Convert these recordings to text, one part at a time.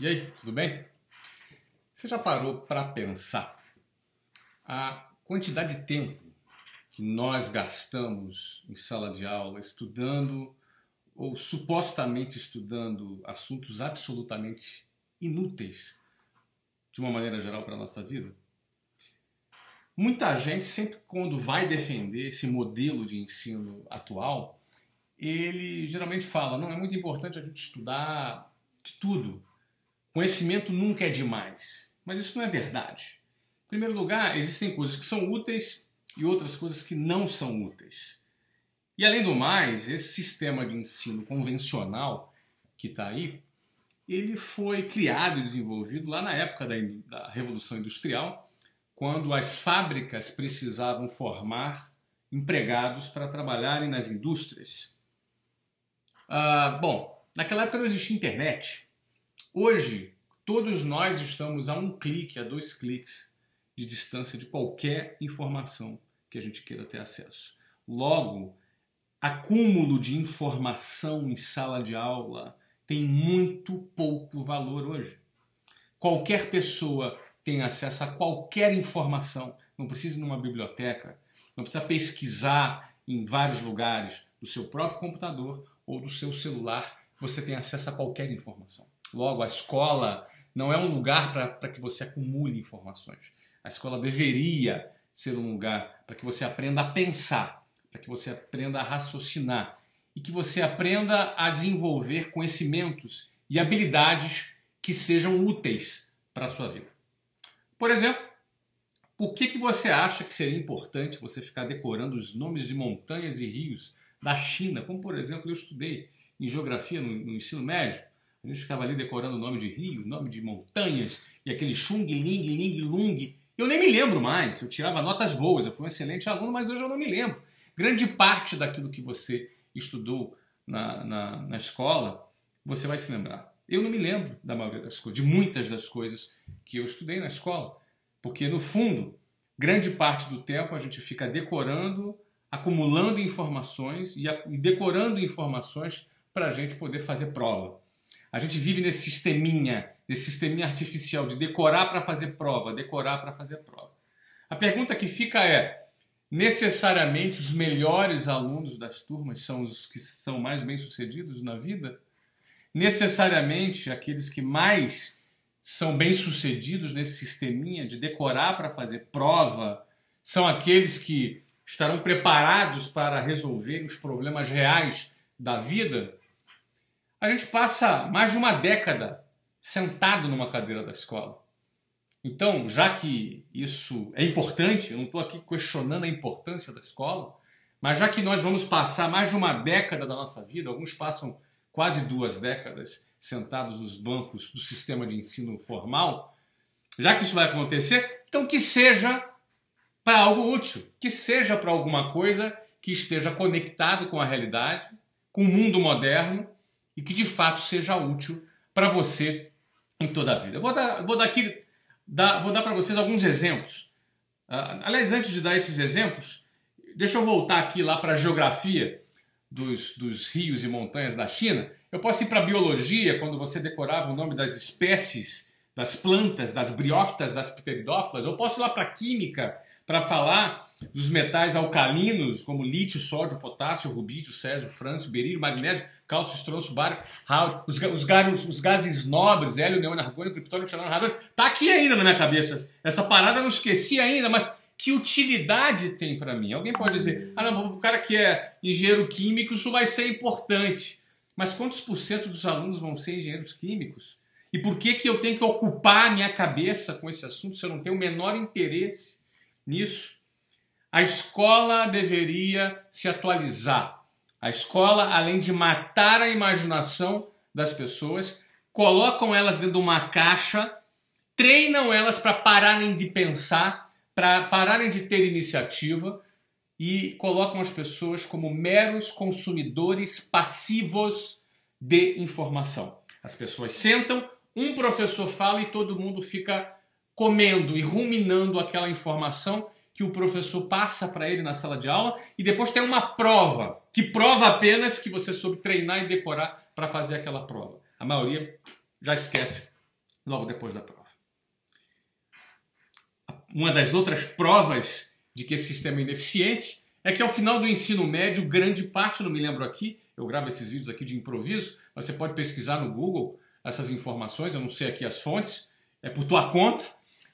E aí, tudo bem? Você já parou para pensar a quantidade de tempo que nós gastamos em sala de aula estudando ou supostamente estudando assuntos absolutamente inúteis de uma maneira geral para a nossa vida? Muita gente, sempre quando vai defender esse modelo de ensino atual, ele geralmente fala: não, é muito importante a gente estudar de tudo Conhecimento nunca é demais, mas isso não é verdade. Em primeiro lugar, existem coisas que são úteis e outras coisas que não são úteis. E além do mais, esse sistema de ensino convencional que está aí, ele foi criado e desenvolvido lá na época da, da Revolução Industrial, quando as fábricas precisavam formar empregados para trabalharem nas indústrias. Ah, bom, naquela época não existia internet. Hoje, todos nós estamos a um clique, a dois cliques de distância de qualquer informação que a gente queira ter acesso. Logo, acúmulo de informação em sala de aula tem muito pouco valor hoje. Qualquer pessoa tem acesso a qualquer informação, não precisa ir numa biblioteca, não precisa pesquisar em vários lugares, do seu próprio computador ou do seu celular, você tem acesso a qualquer informação. Logo, a escola não é um lugar para que você acumule informações. A escola deveria ser um lugar para que você aprenda a pensar, para que você aprenda a raciocinar e que você aprenda a desenvolver conhecimentos e habilidades que sejam úteis para a sua vida. Por exemplo, por que, que você acha que seria importante você ficar decorando os nomes de montanhas e rios da China, como por exemplo eu estudei em geografia no, no ensino médio? Gente ficava ali decorando o nome de rio, nome de montanhas e aquele Chung, Ling, Ling, Lung. Eu nem me lembro mais. Eu tirava notas boas, eu fui um excelente aluno, mas hoje eu não me lembro. Grande parte daquilo que você estudou na, na, na escola, você vai se lembrar. Eu não me lembro da maioria das coisas, de muitas das coisas que eu estudei na escola. Porque, no fundo, grande parte do tempo a gente fica decorando, acumulando informações e, decorando informações para a gente poder fazer prova. A gente vive nesse sisteminha, nesse sisteminha artificial de decorar para fazer prova, decorar para fazer prova. A pergunta que fica é: necessariamente os melhores alunos das turmas são os que são mais bem-sucedidos na vida? Necessariamente aqueles que mais são bem-sucedidos nesse sisteminha de decorar para fazer prova são aqueles que estarão preparados para resolver os problemas reais da vida? A gente passa mais de uma década sentado numa cadeira da escola. Então, já que isso é importante, eu não estou aqui questionando a importância da escola, mas já que nós vamos passar mais de uma década da nossa vida, alguns passam quase duas décadas sentados nos bancos do sistema de ensino formal, já que isso vai acontecer, então que seja para algo útil, que seja para alguma coisa que esteja conectado com a realidade, com o mundo moderno e que de fato seja útil para você em toda a vida. Eu vou dar, vou dar aqui, dar, vou dar para vocês alguns exemplos. Uh, aliás, antes de dar esses exemplos, deixa eu voltar aqui lá para a geografia dos, dos rios e montanhas da China. Eu posso ir para a biologia, quando você decorava o nome das espécies, das plantas, das briófitas, das pteridófilas. Eu posso ir lá para a química, para falar dos metais alcalinos, como lítio, sódio, potássio, rubídio, césio, frâncio, berílio, magnésio, cálcio, estronço, bário, rádio, os, os, gases, os gases nobres, hélio, neon, argônio, criptônio, xenônio, radônio. Tá aqui ainda na minha cabeça. Essa parada eu não esqueci ainda, mas que utilidade tem para mim? Alguém pode dizer, ah não, o cara que é engenheiro químico, isso vai ser importante. Mas quantos por cento dos alunos vão ser engenheiros químicos? E por que, que eu tenho que ocupar a minha cabeça com esse assunto se eu não tenho o menor interesse nisso? A escola deveria se atualizar a escola, além de matar a imaginação das pessoas, colocam elas dentro de uma caixa, treinam elas para pararem de pensar, para pararem de ter iniciativa e colocam as pessoas como meros consumidores passivos de informação. As pessoas sentam, um professor fala e todo mundo fica comendo e ruminando aquela informação que o professor passa para ele na sala de aula e depois tem uma prova, que prova apenas que você soube treinar e decorar para fazer aquela prova. A maioria já esquece logo depois da prova. Uma das outras provas de que esse sistema é ineficiente é que ao final do ensino médio, grande parte, não me lembro aqui, eu gravo esses vídeos aqui de improviso, mas você pode pesquisar no Google essas informações, eu não sei aqui as fontes, é por tua conta,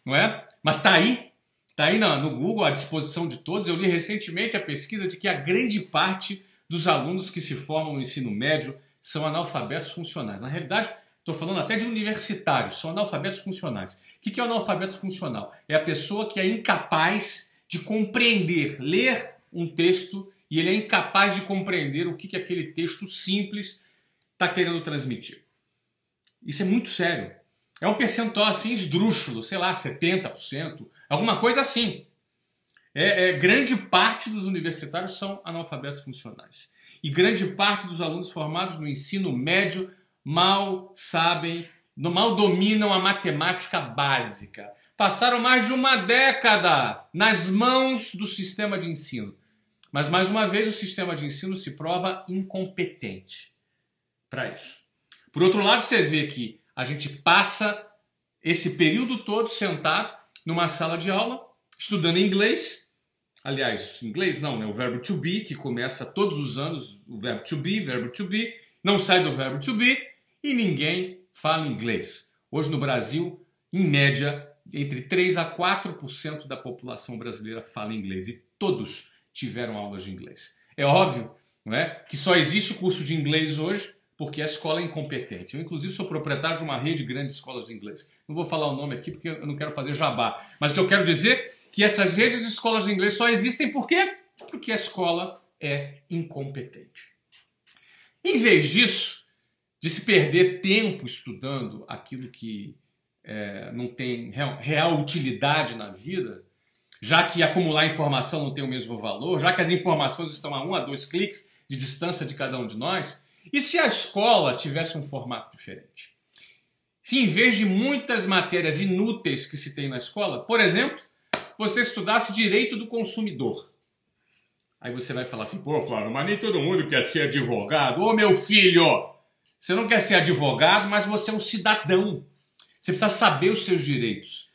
não é? Mas está aí, está aí no Google à disposição de todos. Eu li recentemente a pesquisa de que a grande parte dos alunos que se formam no ensino médio são analfabetos funcionais. Na realidade, estou falando até de universitários, são analfabetos funcionais. O que é o analfabeto funcional? É a pessoa que é incapaz de compreender, ler um texto e ele é incapaz de compreender o que, que aquele texto simples está querendo transmitir. Isso é muito sério. É um percentual assim esdrúxulo, sei lá, 70%, alguma coisa assim. É, é, grande parte dos universitários são analfabetos funcionais. E grande parte dos alunos formados no ensino médio mal sabem, mal dominam a matemática básica. Passaram mais de uma década nas mãos do sistema de ensino. Mas, mais uma vez, o sistema de ensino se prova incompetente para isso. Por outro lado, você vê que a gente passa esse período todo sentado numa sala de aula, estudando inglês, Aliás, inglês não, né? O verbo to be, que começa todos os anos, o verbo to be, verbo to be, não sai do verbo to be e ninguém fala inglês. Hoje no Brasil, em média, entre 3 a 4% da população brasileira fala inglês e todos tiveram aulas de inglês. É óbvio não é, que só existe curso de inglês hoje porque a escola é incompetente. Eu, inclusive, sou proprietário de uma rede de grandes escolas de inglês. Não vou falar o nome aqui porque eu não quero fazer jabá. Mas o que eu quero dizer que essas redes de escolas de inglês só existem por quê? Porque a escola é incompetente. Em vez disso, de se perder tempo estudando aquilo que é, não tem real, real utilidade na vida, já que acumular informação não tem o mesmo valor, já que as informações estão a um a dois cliques de distância de cada um de nós, e se a escola tivesse um formato diferente? Se em vez de muitas matérias inúteis que se tem na escola, por exemplo, você estudasse direito do consumidor. Aí você vai falar assim, pô, Flávio, mas nem todo mundo quer ser advogado. Ô meu filho, você não quer ser advogado, mas você é um cidadão. Você precisa saber os seus direitos.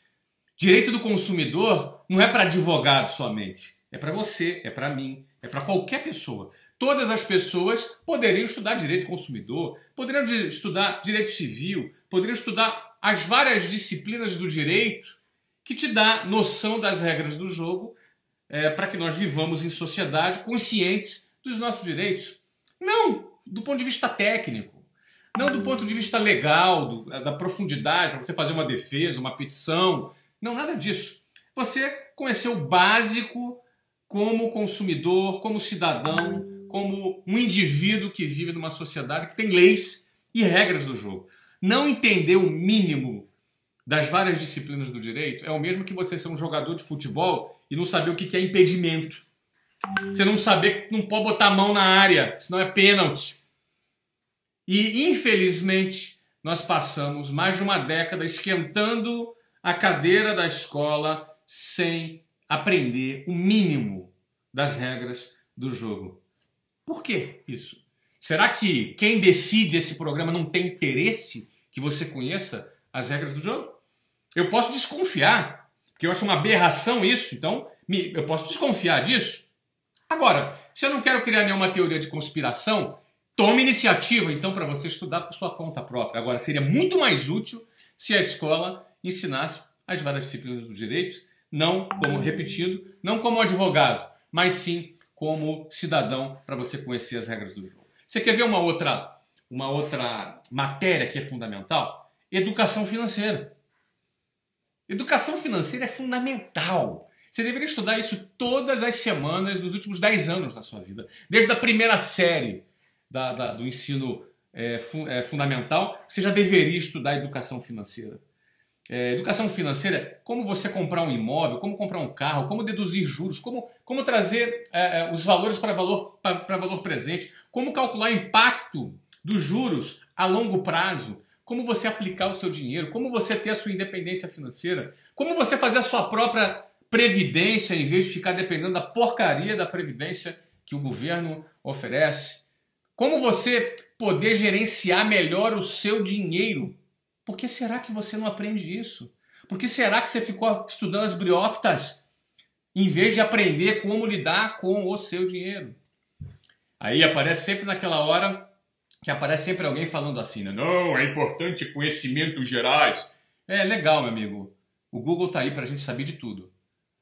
Direito do consumidor não é para advogado somente. É para você, é para mim, é para qualquer pessoa. Todas as pessoas poderiam estudar direito do consumidor, poderiam estudar direito civil, poderiam estudar as várias disciplinas do direito que te dá noção das regras do jogo é, para que nós vivamos em sociedade conscientes dos nossos direitos. Não do ponto de vista técnico, não do ponto de vista legal, do, da profundidade, para você fazer uma defesa, uma petição. Não, nada disso. Você conhecer o básico como consumidor, como cidadão, como um indivíduo que vive numa sociedade que tem leis e regras do jogo. Não entender o mínimo das várias disciplinas do direito é o mesmo que você ser um jogador de futebol e não saber o que é impedimento. Você não saber que não pode botar a mão na área, senão é pênalti. E, infelizmente, nós passamos mais de uma década esquentando a cadeira da escola sem aprender o mínimo das regras do jogo. Por que isso? Será que quem decide esse programa não tem interesse que você conheça as regras do jogo? Eu posso desconfiar, porque eu acho uma aberração isso, então eu posso desconfiar disso. Agora, se eu não quero criar nenhuma teoria de conspiração, tome iniciativa então para você estudar por sua conta própria. Agora, seria muito mais útil se a escola ensinasse as várias disciplinas do direito, não como, repetindo, não como advogado, mas sim como cidadão para você conhecer as regras do jogo. Você quer ver uma outra, uma outra matéria que é fundamental? Educação financeira. Educação financeira é fundamental. Você deveria estudar isso todas as semanas nos últimos 10 anos da sua vida. Desde a primeira série da, da, do ensino é, fu é, fundamental, você já deveria estudar educação financeira. É, educação financeira como você comprar um imóvel, como comprar um carro, como deduzir juros, como, como trazer é, é, os valores para valor, para valor presente, como calcular o impacto dos juros a longo prazo, como você aplicar o seu dinheiro, como você ter a sua independência financeira, como você fazer a sua própria previdência em vez de ficar dependendo da porcaria da previdência que o governo oferece, como você poder gerenciar melhor o seu dinheiro. Por que será que você não aprende isso? Por que será que você ficou estudando as briófitas em vez de aprender como lidar com o seu dinheiro? Aí aparece sempre naquela hora que aparece sempre alguém falando assim, né? não, é importante conhecimentos gerais. É legal, meu amigo. O Google tá aí para a gente saber de tudo.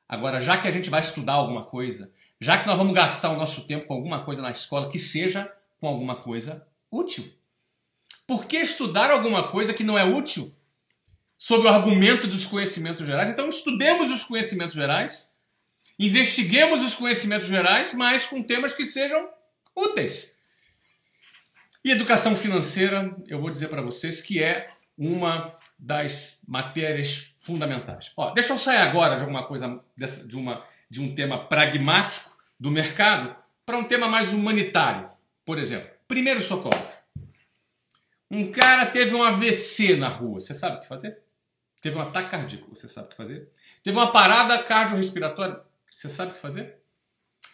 Agora, já que a gente vai estudar alguma coisa, já que nós vamos gastar o nosso tempo com alguma coisa na escola, que seja com alguma coisa útil. Por que estudar alguma coisa que não é útil? Sob o argumento dos conhecimentos gerais. Então, estudemos os conhecimentos gerais, investiguemos os conhecimentos gerais, mas com temas que sejam úteis. E educação financeira, eu vou dizer para vocês que é uma das matérias fundamentais. Ó, deixa eu sair agora de alguma coisa, de, uma, de um tema pragmático do mercado para um tema mais humanitário. Por exemplo, primeiro socorro. Um cara teve um AVC na rua, você sabe o que fazer? Teve um ataque cardíaco, você sabe o que fazer? Teve uma parada cardiorrespiratória, você sabe o que fazer?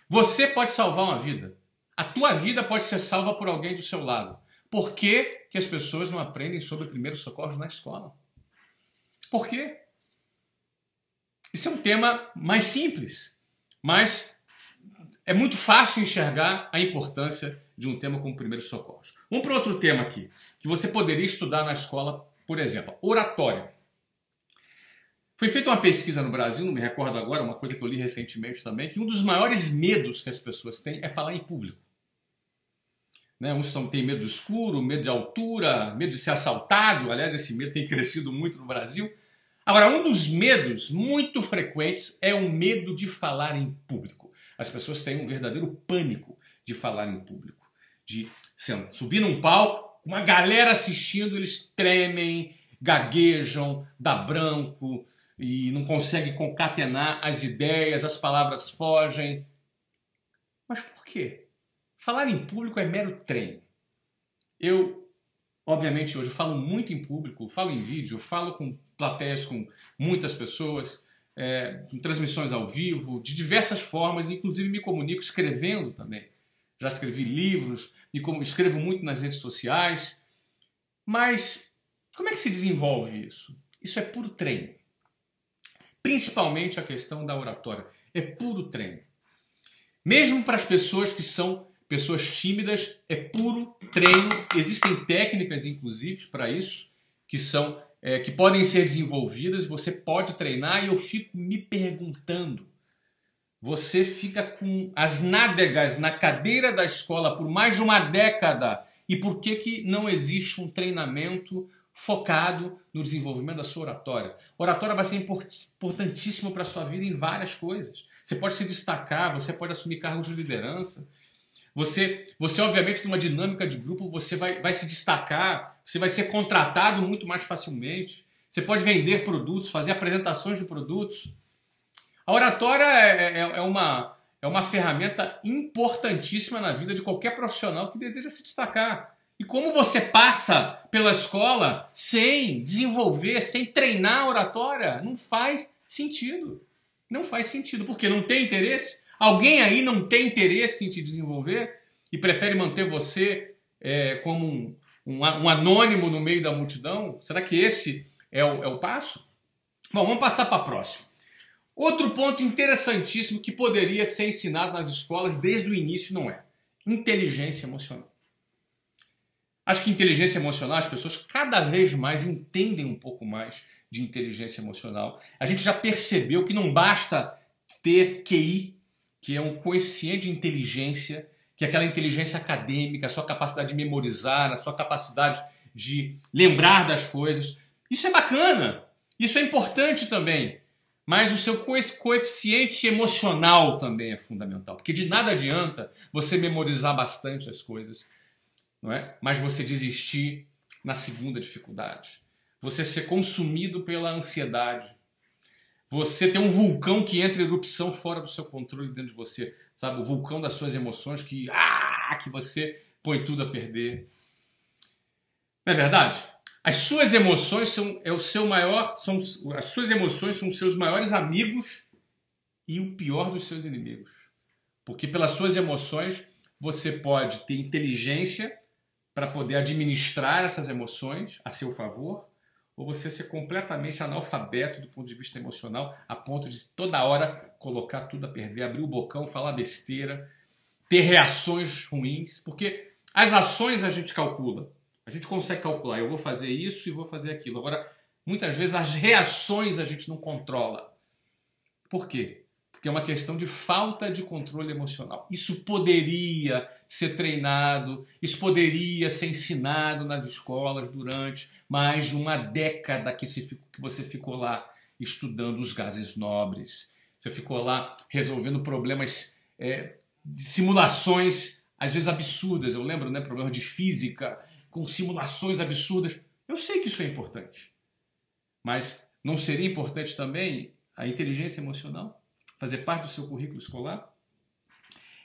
Você pode salvar uma vida. A tua vida pode ser salva por alguém do seu lado. Por que, que as pessoas não aprendem sobre primeiros socorros na escola? Por quê? Isso é um tema mais simples, mas é muito fácil enxergar a importância de um tema como primeiros socorros. Vamos para outro tema aqui, que você poderia estudar na escola, por exemplo, oratória. Foi feita uma pesquisa no Brasil, não me recordo agora, uma coisa que eu li recentemente também, que um dos maiores medos que as pessoas têm é falar em público. Né? Uns têm medo do escuro, medo de altura, medo de ser assaltado. Aliás, esse medo tem crescido muito no Brasil. Agora, um dos medos muito frequentes é o medo de falar em público. As pessoas têm um verdadeiro pânico de falar em público. De subir num palco, uma galera assistindo, eles tremem, gaguejam, dá branco e não conseguem concatenar as ideias, as palavras fogem. Mas por quê? Falar em público é mero treino. Eu, obviamente, hoje falo muito em público, falo em vídeo, falo com plateias, com muitas pessoas, é, com transmissões ao vivo, de diversas formas, inclusive me comunico escrevendo também. Já escrevi livros, me escrevo muito nas redes sociais. Mas como é que se desenvolve isso? Isso é puro treino. Principalmente a questão da oratória. É puro treino. Mesmo para as pessoas que são pessoas tímidas, é puro treino. Existem técnicas, inclusive, para isso, que são é, que podem ser desenvolvidas. Você pode treinar e eu fico me perguntando. Você fica com as nádegas na cadeira da escola por mais de uma década e por que, que não existe um treinamento focado no desenvolvimento da sua oratória? Oratória vai ser importantíssimo para a sua vida em várias coisas. Você pode se destacar, você pode assumir cargos de liderança, você, você obviamente, numa dinâmica de grupo, você vai, vai se destacar, você vai ser contratado muito mais facilmente. Você pode vender produtos, fazer apresentações de produtos. A oratória é, é, é, uma, é uma ferramenta importantíssima na vida de qualquer profissional que deseja se destacar. E como você passa pela escola sem desenvolver, sem treinar a oratória, não faz sentido. Não faz sentido, porque não tem interesse. Alguém aí não tem interesse em te desenvolver e prefere manter você é, como um, um, um, anônimo no meio da multidão? Será que esse é o, é o passo? Bom, vamos passar para a próxima. Outro ponto interessantíssimo que poderia ser ensinado nas escolas desde o início não é inteligência emocional. Acho que inteligência emocional, as pessoas cada vez mais entendem um pouco mais de inteligência emocional. A gente já percebeu que não basta ter QI que é um coeficiente de inteligência, que é aquela inteligência acadêmica, a sua capacidade de memorizar, a sua capacidade de lembrar das coisas. Isso é bacana, isso é importante também. Mas o seu coeficiente emocional também é fundamental, porque de nada adianta você memorizar bastante as coisas, não é? Mas você desistir na segunda dificuldade. Você ser consumido pela ansiedade, você tem um vulcão que entra em erupção fora do seu controle dentro de você, sabe? O vulcão das suas emoções que, ah, que você põe tudo a perder. Não é verdade? As suas emoções são é o seu maior, são as suas emoções são os seus maiores amigos e o pior dos seus inimigos. Porque pelas suas emoções você pode ter inteligência para poder administrar essas emoções a seu favor, ou você ser completamente analfabeto do ponto de vista emocional, a ponto de toda hora colocar tudo a perder, abrir o bocão, falar besteira, ter reações ruins, porque as ações a gente calcula, a gente consegue calcular, eu vou fazer isso e vou fazer aquilo. Agora, muitas vezes as reações a gente não controla. Por quê? Porque é uma questão de falta de controle emocional. Isso poderia ser treinado, isso poderia ser ensinado nas escolas durante mais de uma década que, você ficou lá estudando os gases nobres. Você ficou lá resolvendo problemas é, simulações, às vezes absurdas. Eu lembro, né, problemas de física com simulações absurdas. Eu sei que isso é importante. Mas não seria importante também a inteligência emocional fazer parte do seu currículo escolar?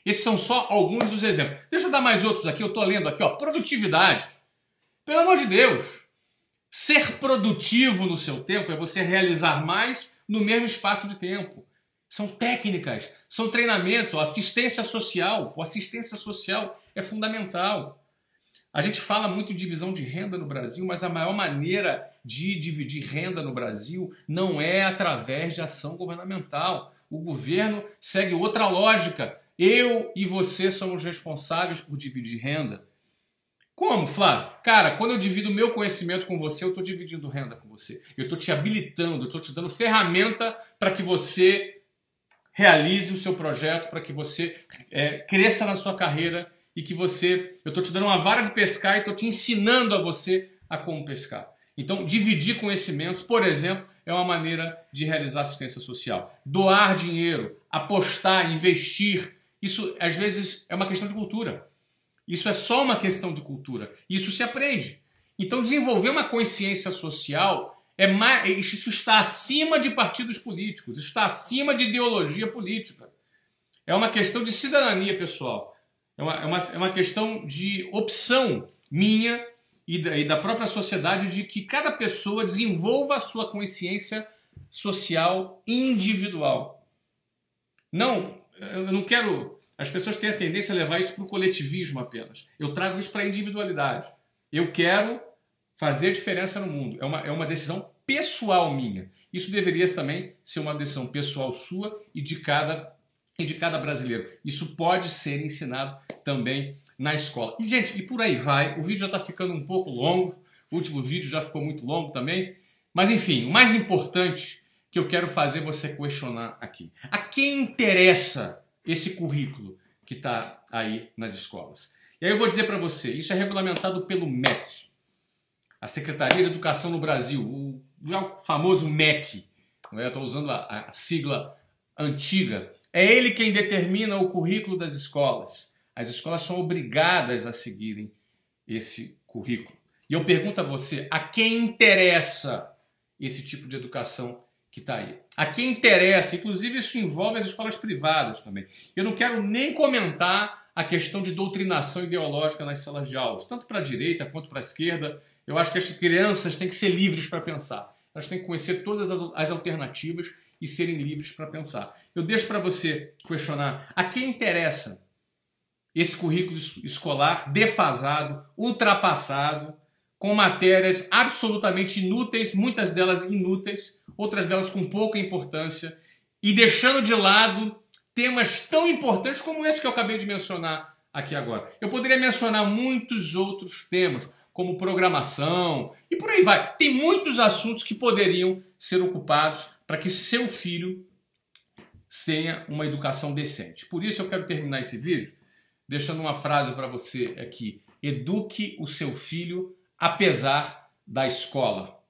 Esses são só alguns dos exemplos. Deixa eu dar mais outros aqui. Eu estou lendo aqui, ó, produtividade. Pelo amor de Deus, ser produtivo no seu tempo é você realizar mais no mesmo espaço de tempo. São técnicas, são treinamentos, assistência social. O assistência social é fundamental. A gente fala muito em divisão de renda no Brasil, mas a maior maneira de dividir renda no Brasil não é através de ação governamental. O governo segue outra lógica. Eu e você somos responsáveis por dividir renda. Como, Flávio? Cara, quando eu divido meu conhecimento com você, eu estou dividindo renda com você. Eu estou te habilitando, eu estou te dando ferramenta para que você realize o seu projeto, para que você é, cresça na sua carreira e que você. Eu estou te dando uma vara de pescar e estou te ensinando a você a como pescar. Então, dividir conhecimentos, por exemplo, é uma maneira de realizar assistência social. Doar dinheiro, apostar, investir, isso às vezes é uma questão de cultura. Isso é só uma questão de cultura. Isso se aprende. Então, desenvolver uma consciência social é mais, isso está acima de partidos políticos, isso está acima de ideologia política. É uma questão de cidadania pessoal. É uma, é uma, é uma questão de opção minha e da, e da própria sociedade de que cada pessoa desenvolva a sua consciência social individual. Não, eu não quero. As pessoas têm a tendência a levar isso para o coletivismo apenas. Eu trago isso para a individualidade. Eu quero fazer diferença no mundo. É uma, é uma decisão pessoal minha. Isso deveria também ser uma decisão pessoal sua e de cada de cada brasileiro. Isso pode ser ensinado também na escola. E, gente, e por aí vai. O vídeo já está ficando um pouco longo. O último vídeo já ficou muito longo também. Mas, enfim, o mais importante que eu quero fazer você questionar aqui. A quem interessa esse currículo que está aí nas escolas? E aí eu vou dizer para você, isso é regulamentado pelo MEC, a Secretaria de Educação no Brasil, o famoso MEC. Eu estou usando a, a sigla antiga é ele quem determina o currículo das escolas. As escolas são obrigadas a seguirem esse currículo. E eu pergunto a você: a quem interessa esse tipo de educação que está aí? A quem interessa? Inclusive, isso envolve as escolas privadas também. Eu não quero nem comentar a questão de doutrinação ideológica nas salas de aulas, tanto para a direita quanto para a esquerda. Eu acho que as crianças têm que ser livres para pensar. Elas têm que conhecer todas as alternativas e serem livres para pensar. Eu deixo para você questionar a quem interessa esse currículo escolar defasado, ultrapassado, com matérias absolutamente inúteis, muitas delas inúteis, outras delas com pouca importância, e deixando de lado temas tão importantes como esse que eu acabei de mencionar aqui agora. Eu poderia mencionar muitos outros temas, como programação e por aí vai. Tem muitos assuntos que poderiam ser ocupados para que seu filho tenha uma educação decente. Por isso eu quero terminar esse vídeo deixando uma frase para você aqui. Eduque o seu filho apesar da escola.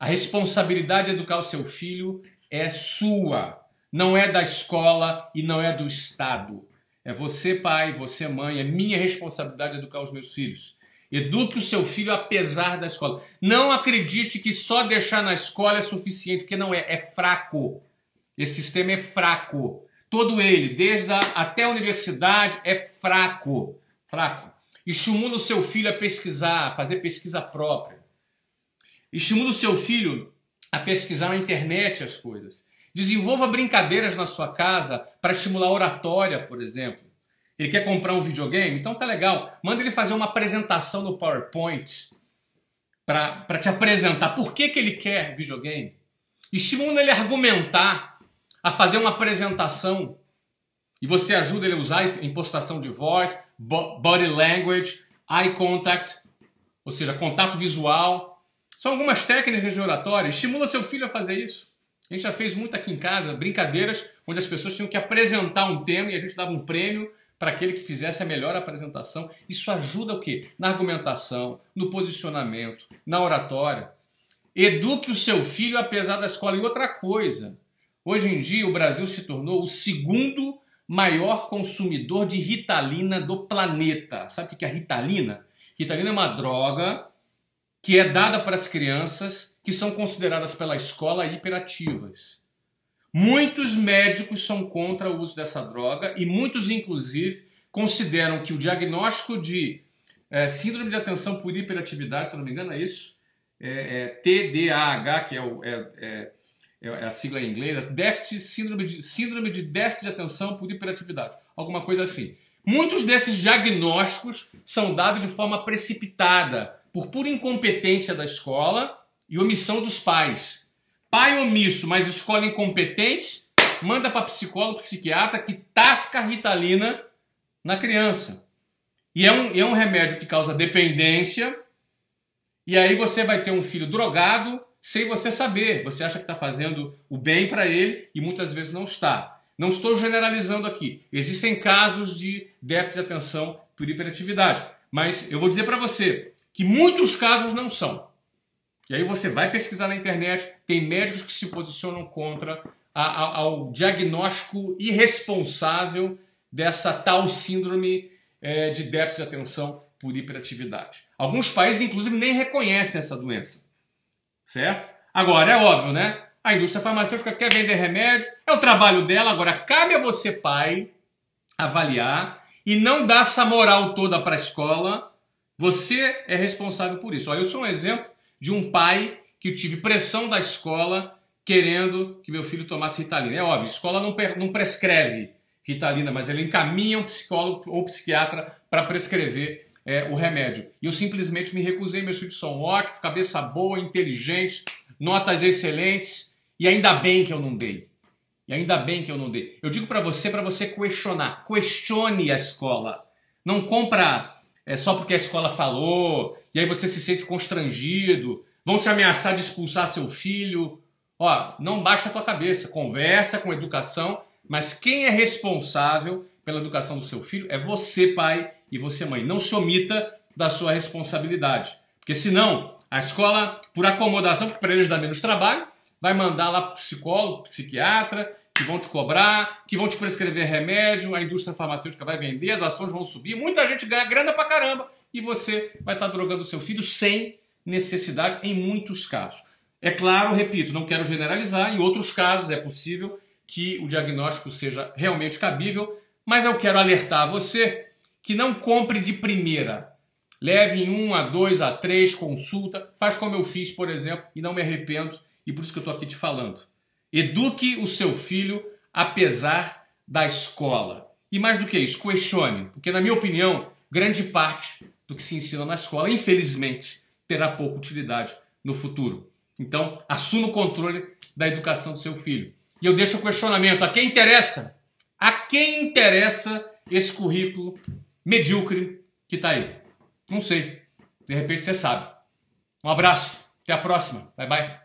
A responsabilidade de educar o seu filho é sua, não é da escola e não é do Estado. É você, pai, você, mãe, é minha responsabilidade educar os meus filhos. Eduque o seu filho apesar da escola. Não acredite que só deixar na escola é suficiente, porque não é, é fraco. Esse sistema é fraco. Todo ele, desde a, até a universidade, é fraco. Fraco. Estimula o seu filho a pesquisar, a fazer pesquisa própria. Estimula o seu filho a pesquisar na internet as coisas. Desenvolva brincadeiras na sua casa para estimular oratória, por exemplo. Ele quer comprar um videogame? Então tá legal. Manda ele fazer uma apresentação no PowerPoint. para te apresentar por que, que ele quer videogame. Estimula ele a argumentar, a fazer uma apresentação. E você ajuda ele a usar impostação de voz, body language, eye contact, ou seja, contato visual. São algumas técnicas de oratória. Estimula seu filho a fazer isso. A gente já fez muito aqui em casa, brincadeiras onde as pessoas tinham que apresentar um tema e a gente dava um prêmio para aquele que fizesse a melhor apresentação. Isso ajuda o quê? Na argumentação, no posicionamento, na oratória. Eduque o seu filho apesar da escola. E outra coisa, hoje em dia o Brasil se tornou o segundo maior consumidor de ritalina do planeta. Sabe o que é ritalina? Ritalina é uma droga que é dada para as crianças que são consideradas pela escola hiperativas. Muitos médicos são contra o uso dessa droga e muitos, inclusive, consideram que o diagnóstico de é, síndrome de atenção por hiperatividade, se não me engano, é isso, é, é TDAH, que é, o, é, é, é, a sigla em inglês, déficit, síndrome, de, síndrome de déficit de atenção por hiperatividade, alguma coisa assim. Muitos desses diagnósticos são dados de forma precipitada, por pura incompetência da escola e omissão dos pais. Pai omisso, mas escola incompetente, manda para psicólogo, psiquiatra que tasca ritalina na criança. E é um, é um remédio que causa dependência. E aí você vai ter um filho drogado sem você saber. Você acha que está fazendo o bem para ele e muitas vezes não está. Não estou generalizando aqui. Existem casos de déficit de atenção por hiperatividade. Mas eu vou dizer para você que muitos casos não são. E aí você vai pesquisar na internet, tem médicos que se posicionam contra a, a, ao diagnóstico irresponsável dessa tal síndrome é, de déficit de atenção por hiperatividade. Alguns países, inclusive, nem reconhecem essa doença. Certo? Agora, é óbvio, né? A indústria farmacêutica quer vender remédio, é o trabalho dela. Agora, cabe a você, pai, avaliar e não dar essa moral toda para a escola. Você é responsável por isso. Olha, eu sou um exemplo de um pai que tive pressão da escola querendo que meu filho tomasse Ritalina. É óbvio, escola não, não prescreve Ritalina, mas ele encaminha um psicólogo ou psiquiatra para prescrever é, o remédio. E eu simplesmente me recusei. Meus filhos são ótimos, cabeça boa, inteligentes, notas excelentes, e ainda bem que eu não dei. E ainda bem que eu não dei. Eu digo para você, para você questionar. Questione a escola. Não compra é, só porque a escola falou, e aí você se sente constrangido, vão te ameaçar de expulsar seu filho. Ó, não baixa a tua cabeça, conversa com educação, mas quem é responsável pela educação do seu filho é você, pai, e você, mãe. Não se omita da sua responsabilidade. Porque senão, a escola, por acomodação, porque para eles dá menos trabalho, vai mandar lá psicólogo, psiquiatra, que vão te cobrar, que vão te prescrever remédio, a indústria farmacêutica vai vender, as ações vão subir, muita gente ganha grana pra caramba e você vai estar drogando seu filho sem necessidade em muitos casos. É claro, repito, não quero generalizar, em outros casos é possível que o diagnóstico seja realmente cabível, mas eu quero alertar você que não compre de primeira. Leve em um a dois a três consulta, faz como eu fiz, por exemplo, e não me arrependo, e por isso que eu estou aqui te falando. Eduque o seu filho apesar da escola. E mais do que isso, questione, porque na minha opinião, grande parte do que se ensina na escola, infelizmente, terá pouca utilidade no futuro. Então, assuma o controle da educação do seu filho. E eu deixo o questionamento: a quem interessa? A quem interessa esse currículo medíocre que está aí? Não sei. De repente você sabe. Um abraço. Até a próxima. Bye bye.